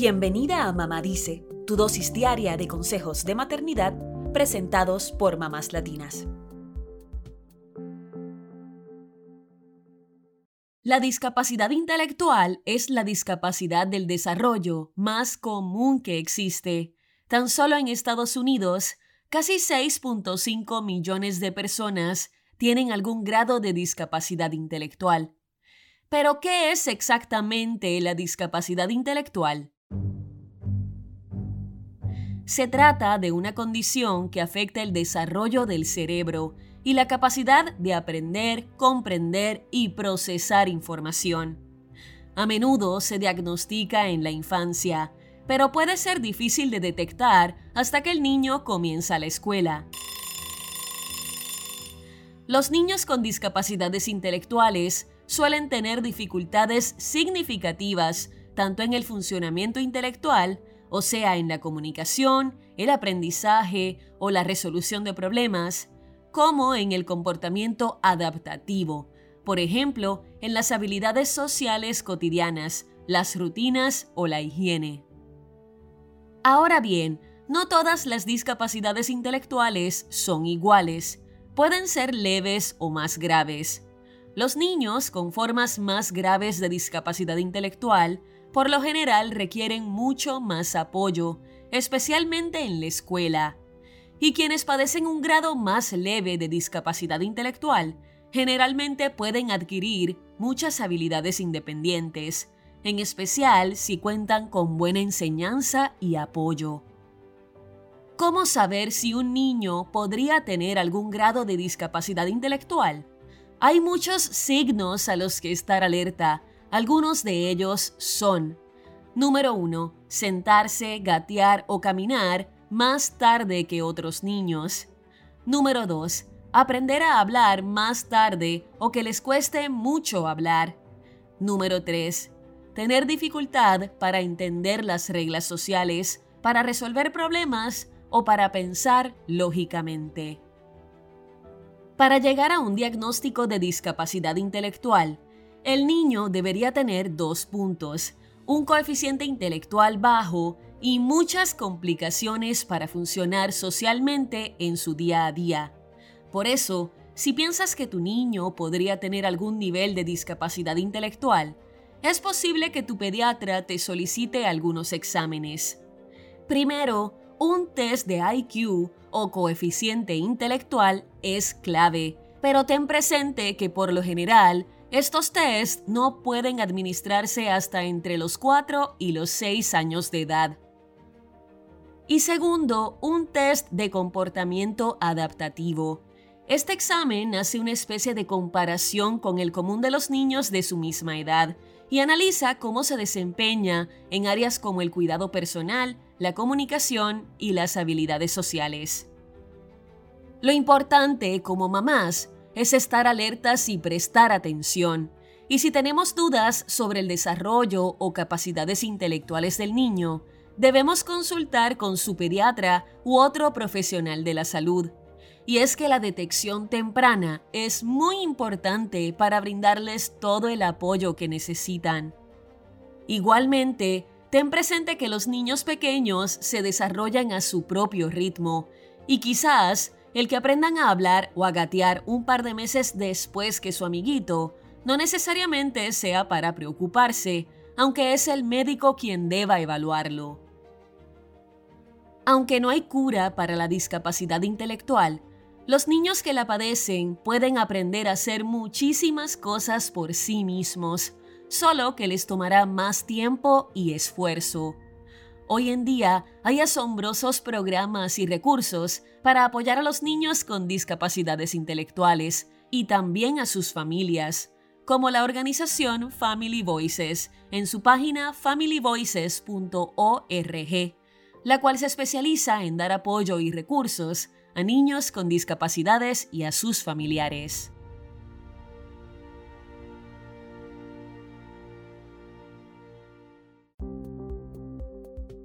Bienvenida a Mamá Dice, tu dosis diaria de consejos de maternidad presentados por mamás latinas. La discapacidad intelectual es la discapacidad del desarrollo más común que existe. Tan solo en Estados Unidos, casi 6.5 millones de personas tienen algún grado de discapacidad intelectual. Pero, ¿qué es exactamente la discapacidad intelectual? Se trata de una condición que afecta el desarrollo del cerebro y la capacidad de aprender, comprender y procesar información. A menudo se diagnostica en la infancia, pero puede ser difícil de detectar hasta que el niño comienza la escuela. Los niños con discapacidades intelectuales suelen tener dificultades significativas tanto en el funcionamiento intelectual, o sea, en la comunicación, el aprendizaje o la resolución de problemas, como en el comportamiento adaptativo, por ejemplo, en las habilidades sociales cotidianas, las rutinas o la higiene. Ahora bien, no todas las discapacidades intelectuales son iguales, pueden ser leves o más graves. Los niños con formas más graves de discapacidad intelectual por lo general requieren mucho más apoyo, especialmente en la escuela. Y quienes padecen un grado más leve de discapacidad intelectual generalmente pueden adquirir muchas habilidades independientes, en especial si cuentan con buena enseñanza y apoyo. ¿Cómo saber si un niño podría tener algún grado de discapacidad intelectual? Hay muchos signos a los que estar alerta, algunos de ellos son, número 1, sentarse, gatear o caminar más tarde que otros niños. Número 2, aprender a hablar más tarde o que les cueste mucho hablar. Número 3, tener dificultad para entender las reglas sociales, para resolver problemas o para pensar lógicamente. Para llegar a un diagnóstico de discapacidad intelectual, el niño debería tener dos puntos, un coeficiente intelectual bajo y muchas complicaciones para funcionar socialmente en su día a día. Por eso, si piensas que tu niño podría tener algún nivel de discapacidad intelectual, es posible que tu pediatra te solicite algunos exámenes. Primero, un test de IQ o coeficiente intelectual es clave, pero ten presente que por lo general estos tests no pueden administrarse hasta entre los 4 y los 6 años de edad. Y segundo, un test de comportamiento adaptativo. Este examen hace una especie de comparación con el común de los niños de su misma edad y analiza cómo se desempeña en áreas como el cuidado personal, la comunicación y las habilidades sociales. Lo importante como mamás es estar alertas y prestar atención. Y si tenemos dudas sobre el desarrollo o capacidades intelectuales del niño, debemos consultar con su pediatra u otro profesional de la salud. Y es que la detección temprana es muy importante para brindarles todo el apoyo que necesitan. Igualmente, ten presente que los niños pequeños se desarrollan a su propio ritmo y quizás el que aprendan a hablar o a gatear un par de meses después que su amiguito no necesariamente sea para preocuparse, aunque es el médico quien deba evaluarlo. Aunque no hay cura para la discapacidad intelectual, los niños que la padecen pueden aprender a hacer muchísimas cosas por sí mismos, solo que les tomará más tiempo y esfuerzo. Hoy en día hay asombrosos programas y recursos para apoyar a los niños con discapacidades intelectuales y también a sus familias, como la organización Family Voices en su página familyvoices.org, la cual se especializa en dar apoyo y recursos a niños con discapacidades y a sus familiares.